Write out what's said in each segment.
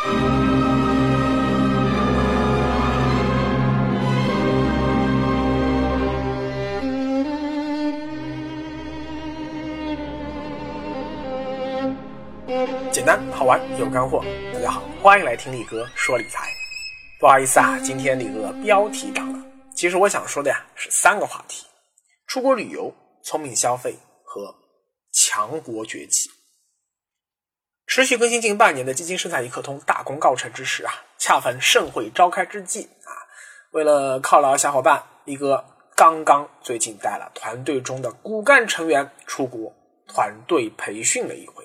简单好玩有干货，大家好，欢迎来听李哥说理财。不好意思啊，今天李哥标题党了。其实我想说的呀是三个话题：出国旅游、聪明消费和强国崛起。持续更新近半年的基金生产一刻通大功告成之时啊，恰逢盛会召开之际啊，为了犒劳小伙伴，李哥刚刚最近带了团队中的骨干成员出国团队培训了一回。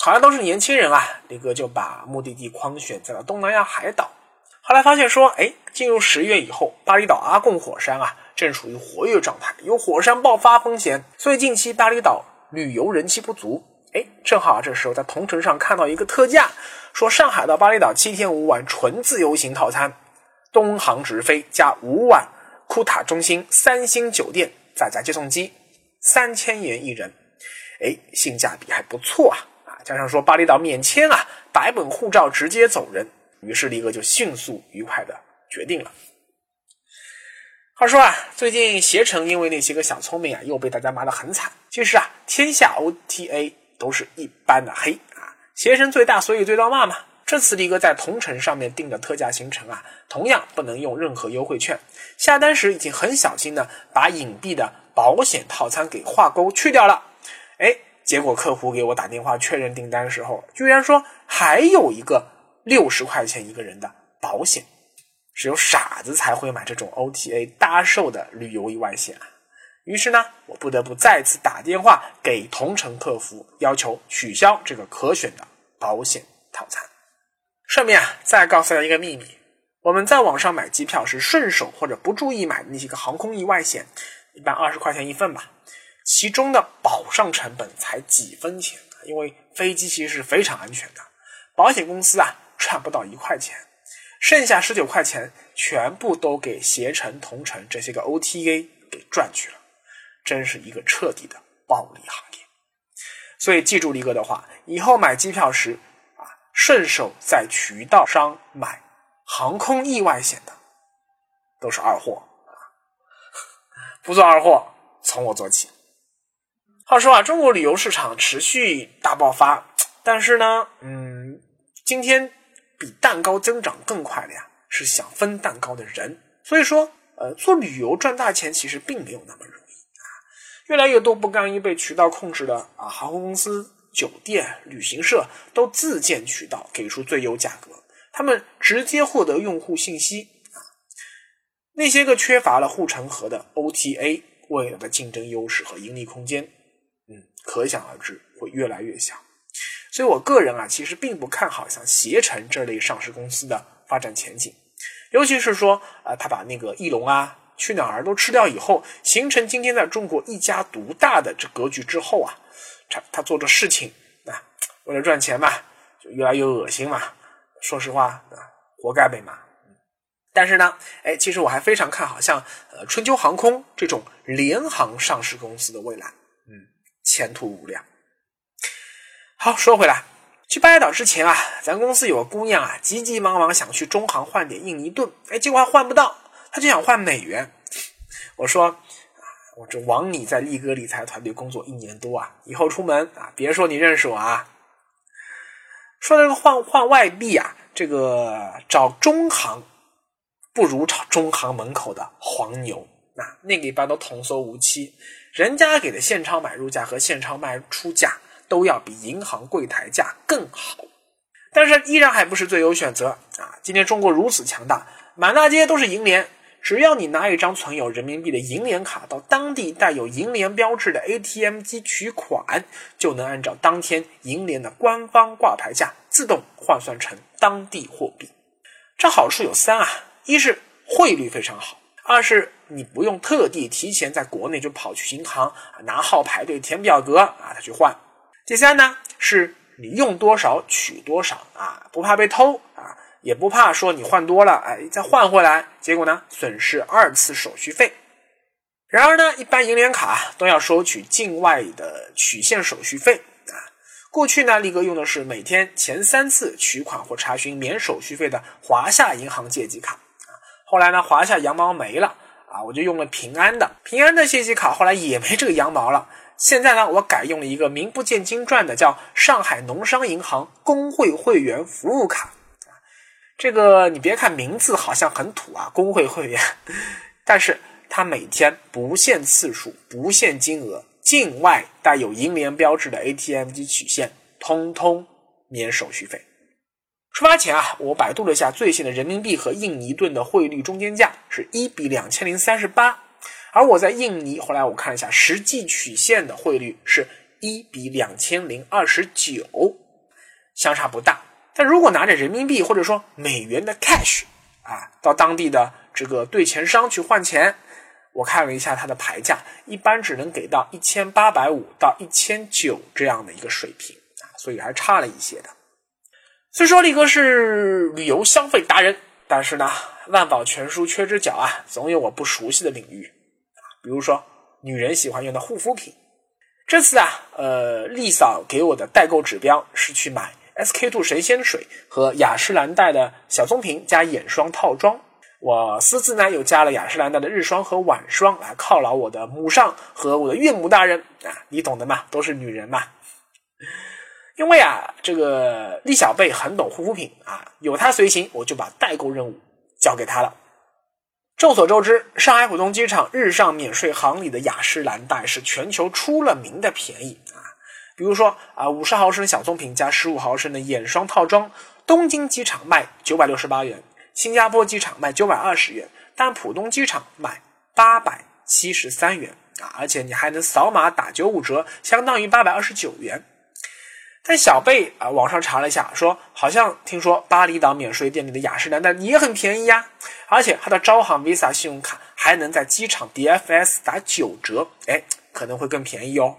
好像都是年轻人啊，李哥就把目的地框选在了东南亚海岛。后来发现说，哎，进入十月以后，巴厘岛阿贡火山啊正处于活跃状态，有火山爆发风险，所以近期巴厘岛旅游人气不足。哎，正好这时候在同城上看到一个特价，说上海到巴厘岛七天五晚纯自由行套餐，东航直飞加五晚库塔中心三星酒店再加接送机，三千元一人，哎，性价比还不错啊啊。加上说巴厘岛免签啊，白本护照直接走人，于是李哥就迅速愉快的决定了。话说啊，最近携程因为那些个小聪明啊，又被大家骂得很惨。其实啊，天下 OTA 都是一般的黑啊，携程最大，所以最遭骂嘛。这次李哥在同城上面订的特价行程啊，同样不能用任何优惠券，下单时已经很小心的把隐蔽的保险套餐给划勾去掉了。哎。结果客户给我打电话确认订单的时候，居然说还有一个六十块钱一个人的保险，只有傻子才会买这种 OTA 搭售的旅游意外险啊！于是呢，我不得不再次打电话给同城客服，要求取消这个可选的保险套餐。顺便啊，再告诉大家一个秘密：我们在网上买机票时顺手或者不注意买的那些个航空意外险，一般二十块钱一份吧。其中的保障成本才几分钱，因为飞机其实是非常安全的，保险公司啊赚不到一块钱，剩下十九块钱全部都给携程、同城这些个 OTA 给赚去了，真是一个彻底的暴利行业。所以记住力哥的话，以后买机票时啊，顺手在渠道商买航空意外险的，都是二货啊，不做二货，从我做起。话说啊，中国旅游市场持续大爆发，但是呢，嗯，今天比蛋糕增长更快的呀，是想分蛋糕的人。所以说，呃，做旅游赚大钱其实并没有那么容易。越来越多不甘于被渠道控制的啊，航空公司、酒店、旅行社都自建渠道，给出最优价格，他们直接获得用户信息。那些个缺乏了护城河的 OTA，未来的竞争优势和盈利空间。嗯可想而知，会越来越小。所以我个人啊，其实并不看好像携程这类上市公司的发展前景。尤其是说啊，他把那个翼龙啊、去哪儿都吃掉以后，形成今天在中国一家独大的这格局之后啊，他他做的事情啊，为了赚钱嘛，就越来越恶心嘛。说实话啊，活该被骂。但是呢，哎，其实我还非常看好像呃春秋航空这种联航上市公司的未来。前途无量。好，说回来，去巴厘岛之前啊，咱公司有个姑娘啊，急急忙忙想去中航换点印尼盾，哎，结果还换不到，他就想换美元。我说啊，我这王你在力哥理财团队工作一年多啊，以后出门啊，别说你认识我啊。说这个换换外币啊，这个找中行不如找中行门口的黄牛，那那个一般都童叟无欺。人家给的现钞买入价和现钞卖出价都要比银行柜台价更好，但是依然还不是最优选择啊！今天中国如此强大，满大街都是银联，只要你拿一张存有人民币的银联卡到当地带有银联标志的 ATM 机取款，就能按照当天银联的官方挂牌价自动换算成当地货币。这好处有三啊：一是汇率非常好。二是你不用特地提前在国内就跑去银行拿号排队填表格啊，他去换。第三呢，是你用多少取多少啊，不怕被偷啊，也不怕说你换多了，哎，再换回来，结果呢损失二次手续费。然而呢，一般银联卡都要收取境外的取现手续费啊，过去呢，力哥用的是每天前三次取款或查询免手续费的华夏银行借记卡啊。后来呢，华夏羊毛没了啊，我就用了平安的平安的借记卡，后来也没这个羊毛了。现在呢，我改用了一个名不见经传的，叫上海农商银行工会会员服务卡。这个你别看名字好像很土啊，工会会员，但是它每天不限次数、不限金额。境外带有银联标志的 ATM 机取现，通通免手续费。出发前啊，我百度了一下最新的人民币和印尼盾的汇率中间价是一比两千零三十八，而我在印尼后来我看一下，实际取现的汇率是一比两千零二十九，相差不大。但如果拿着人民币或者说美元的 cash 啊，到当地的这个兑钱商去换钱。我看了一下它的牌价，一般只能给到一千八百五到一千九这样的一个水平啊，所以还差了一些的。虽说力哥是旅游消费达人，但是呢，万宝全书缺只脚啊，总有我不熟悉的领域，比如说女人喜欢用的护肤品。这次啊，呃，丽嫂给我的代购指标是去买 SK two 神仙水和雅诗兰黛的小棕瓶加眼霜套装。我私自呢又加了雅诗兰黛的日霜和晚霜来犒劳我的母上和我的岳母大人啊，你懂的嘛，都是女人嘛。因为啊，这个厉小贝很懂护肤品啊，有他随行，我就把代购任务交给他了。众所周知，上海浦东机场日上免税行里的雅诗兰黛是全球出了名的便宜。比如说啊，五十毫升小棕瓶加十五毫升的眼霜套装，东京机场卖九百六十八元。新加坡机场卖九百二十元，但浦东机场卖八百七十三元啊！而且你还能扫码打九五折，相当于八百二十九元。但小贝啊，网上查了一下，说好像听说巴厘岛免税店里的雅诗兰黛也很便宜呀，而且它的招行 Visa 信用卡还能在机场 DFS 打九折，哎，可能会更便宜哦。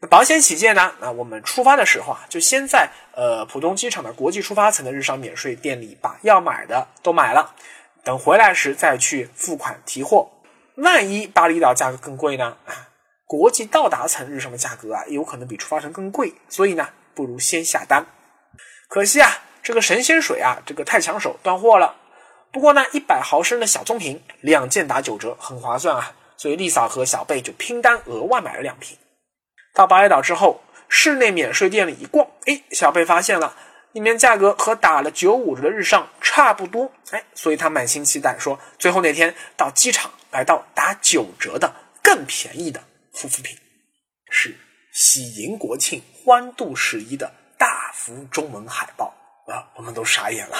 那保险起见呢？那我们出发的时候啊，就先在呃浦东机场的国际出发层的日商免税店里把要买的都买了，等回来时再去付款提货。万一巴厘岛价格更贵呢？国际到达层日上的价格啊，有可能比出发层更贵，所以呢，不如先下单。可惜啊，这个神仙水啊，这个太抢手，断货了。不过呢，一百毫升的小棕瓶两件打九折，很划算啊，所以丽嫂和小贝就拼单额外买了两瓶。到巴厘岛之后，室内免税店里一逛，哎，小贝发现了里面价格和打了九五折的日上差不多，哎，所以他满心期待，说最后那天到机场买到打九折的更便宜的护肤品，是喜迎国庆欢度十一的大幅中文海报啊，我们都傻眼了。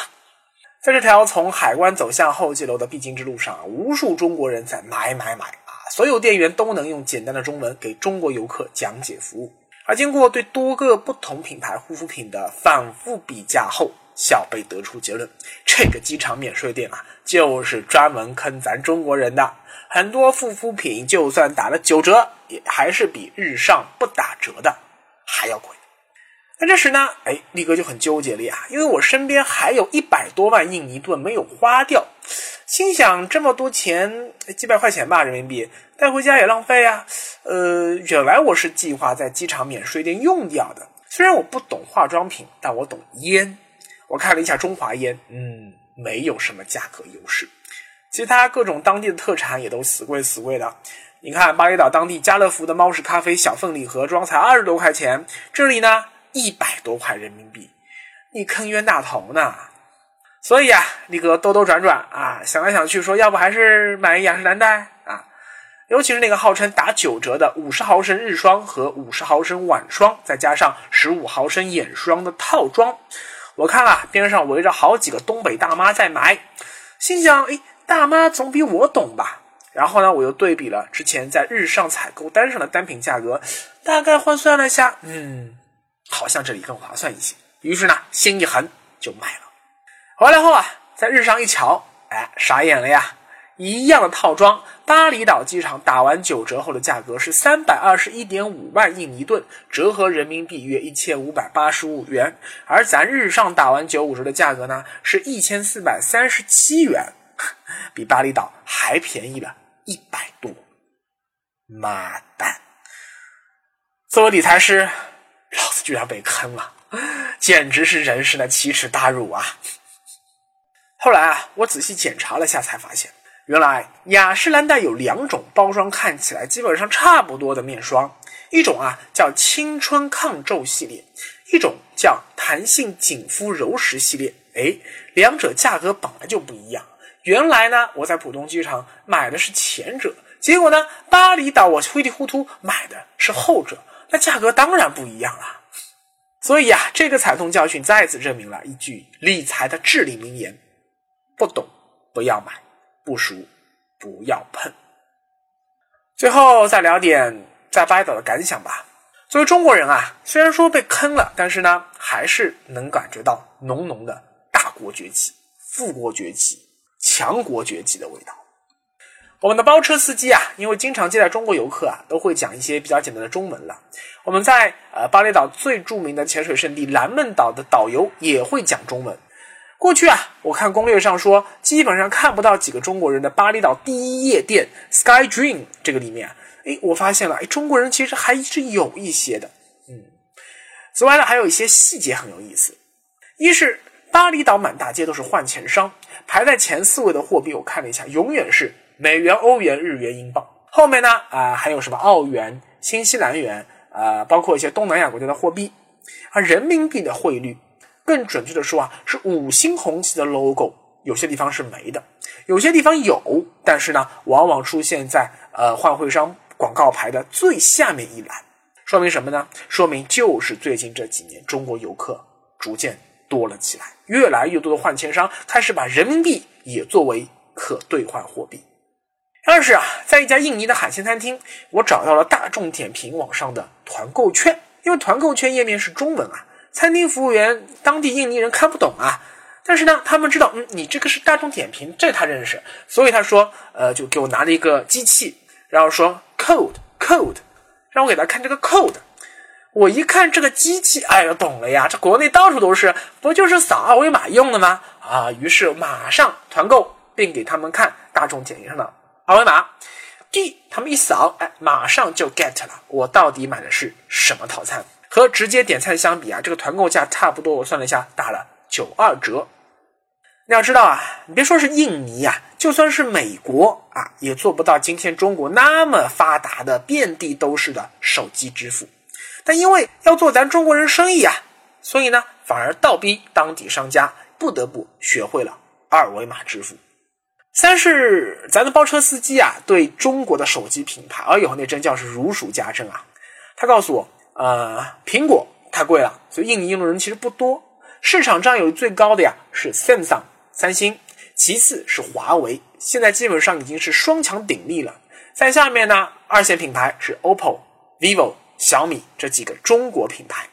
在这条从海关走向候机楼的必经之路上，无数中国人在买买买。所有店员都能用简单的中文给中国游客讲解服务，而经过对多个不同品牌护肤品的反复比价后，小贝得出结论：这个机场免税店啊，就是专门坑咱中国人的。很多护肤品就算打了九折，也还是比日上不打折的还要贵。那这时呢，哎，力哥就很纠结了呀，因为我身边还有一百多万印尼盾没有花掉。心想这么多钱，几百块钱吧人民币带回家也浪费啊。呃，原来我是计划在机场免税店用掉的。虽然我不懂化妆品，但我懂烟。我看了一下中华烟，嗯，没有什么价格优势。其他各种当地的特产也都死贵死贵的。你看巴厘岛当地家乐福的猫屎咖啡小份礼盒装才二十多块钱，这里呢一百多块人民币，你坑冤大头呢。所以啊，力哥兜兜转转啊，想来想去，说要不还是买雅诗兰黛啊，尤其是那个号称打九折的五十毫升日霜和五十毫升晚霜，再加上十五毫升眼霜的套装。我看啊，边上围着好几个东北大妈在买，心想，哎，大妈总比我懂吧？然后呢，我又对比了之前在日上采购单上的单品价格，大概换算了一下，嗯，好像这里更划算一些。于是呢，心一横就买了。回来后啊，在日上一瞧，哎，傻眼了呀！一样的套装，巴厘岛机场打完九折后的价格是三百二十一点五万印尼盾，折合人民币约一千五百八十五元。而咱日上打完九五折的价格呢，是一千四百三十七元，比巴厘岛还便宜了一百多。妈蛋！作为理财师，居然被坑了，简直是人生的奇耻大辱啊！后来啊，我仔细检查了下，才发现，原来雅诗兰黛有两种包装看起来基本上差不多的面霜，一种啊叫青春抗皱系列，一种叫弹性紧肤柔实系列。哎，两者价格本来就不一样。原来呢，我在浦东机场买的是前者，结果呢，巴厘岛我稀里糊涂买的是后者，那价格当然不一样了。所以啊，这个惨痛教训再次证明了一句理财的至理名言。不懂不要买，不熟不要碰。最后再聊点在巴厘岛的感想吧。作为中国人啊，虽然说被坑了，但是呢，还是能感觉到浓浓的大国崛起、富国崛起、强国崛起的味道。我们的包车司机啊，因为经常接待中国游客啊，都会讲一些比较简单的中文了。我们在呃巴厘岛最著名的潜水圣地蓝梦岛的导游也会讲中文。过去啊，我看攻略上说，基本上看不到几个中国人的巴厘岛第一夜店 Sky Dream 这个里面，哎，我发现了，哎，中国人其实还是有一些的，嗯。此外呢，还有一些细节很有意思。一是巴厘岛满大街都是换钱商，排在前四位的货币我看了一下，永远是美元、欧元、日元、英镑。后面呢，啊，还有什么澳元、新西兰元，啊，包括一些东南亚国家的货币，而人民币的汇率。更准确的说啊，是五星红旗的 logo，有些地方是没的，有些地方有，但是呢，往往出现在呃换汇商广告牌的最下面一栏，说明什么呢？说明就是最近这几年中国游客逐渐多了起来，越来越多的换钱商开始把人民币也作为可兑换货币。二是啊，在一家印尼的海鲜餐厅，我找到了大众点评网上的团购券，因为团购券页面是中文啊。餐厅服务员当地印尼人看不懂啊，但是呢，他们知道，嗯，你这个是大众点评，这他认识，所以他说，呃，就给我拿了一个机器，然后说 code code，让我给他看这个 code。我一看这个机器，哎呀，懂了呀，这国内到处都是，不就是扫二维码用的吗？啊，于是马上团购，并给他们看大众点评上的二维码，D，他们一扫，哎，马上就 get 了，我到底买的是什么套餐。和直接点餐相比啊，这个团购价差不多，我算了一下，打了九二折。你要知道啊，你别说是印尼呀，就算是美国啊，也做不到今天中国那么发达的遍地都是的手机支付。但因为要做咱中国人生意啊，所以呢，反而倒逼当地商家不得不学会了二维码支付。三是咱的包车司机啊，对中国的手机品牌，哎呦，那真叫是如数家珍啊。他告诉我。呃，苹果太贵了，所以印尼用的人其实不多。市场占有率最高的呀是 Samsung 三星，其次是华为，现在基本上已经是双强鼎立了。在下面呢，二线品牌是 OPPO、vivo、小米这几个中国品牌。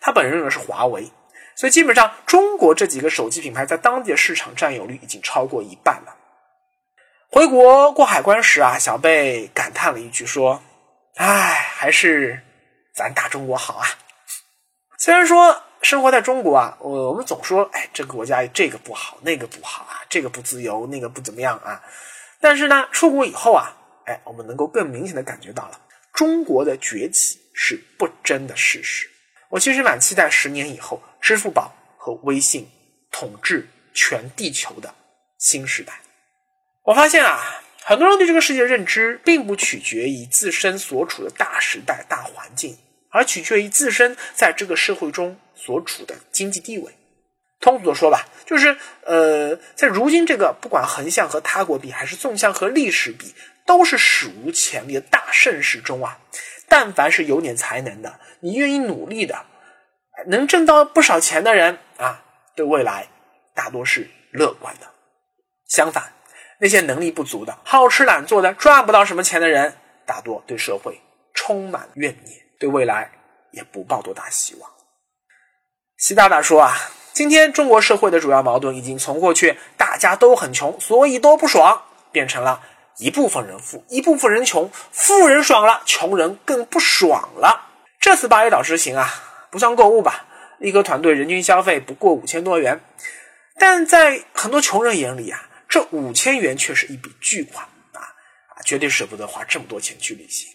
他本人用的是华为，所以基本上中国这几个手机品牌在当地的市场占有率已经超过一半了。回国过海关时啊，小贝感叹了一句说：“唉，还是。”咱大中国好啊！虽然说生活在中国啊，我我们总说，哎，这个国家这个不好，那个不好啊，这个不自由，那个不怎么样啊。但是呢，出国以后啊，哎，我们能够更明显的感觉到了中国的崛起是不争的事实。我其实蛮期待十年以后，支付宝和微信统治全地球的新时代。我发现啊。很多人对这个世界认知，并不取决于自身所处的大时代、大环境，而取决于自身在这个社会中所处的经济地位。通俗的说吧，就是呃，在如今这个不管横向和他国比，还是纵向和历史比，都是史无前例的大盛世中啊，但凡是有点才能的，你愿意努力的，能挣到不少钱的人啊，对未来大多是乐观的。相反。那些能力不足的、好吃懒做的、赚不到什么钱的人，大多对社会充满怨念，对未来也不抱多大希望。习大大说啊，今天中国社会的主要矛盾已经从过去大家都很穷，所以都不爽，变成了一部分人富，一部分人穷，富人爽了，穷人更不爽了。这次巴厘岛之行啊，不算购物吧，力哥团队人均消费不过五千多元，但在很多穷人眼里啊。这五千元却是一笔巨款啊啊，绝对舍不得花这么多钱去旅行。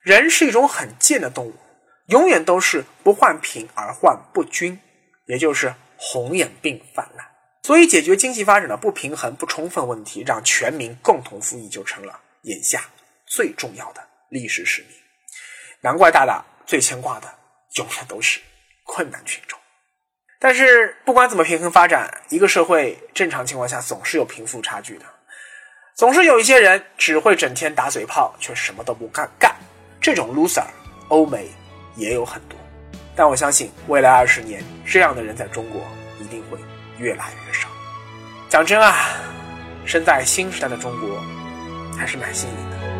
人是一种很贱的动物，永远都是不患贫而患不均，也就是红眼病泛滥。所以，解决经济发展的不平衡不充分问题，让全民共同富裕，就成了眼下最重要的历史使命。难怪大大最牵挂的永远都是困难群众。但是，不管怎么平衡发展，一个社会正常情况下总是有贫富差距的，总是有一些人只会整天打嘴炮，却什么都不干干。这种 loser，欧美也有很多。但我相信，未来二十年，这样的人在中国一定会越来越少。讲真啊，生在新时代的中国，还是蛮幸运的。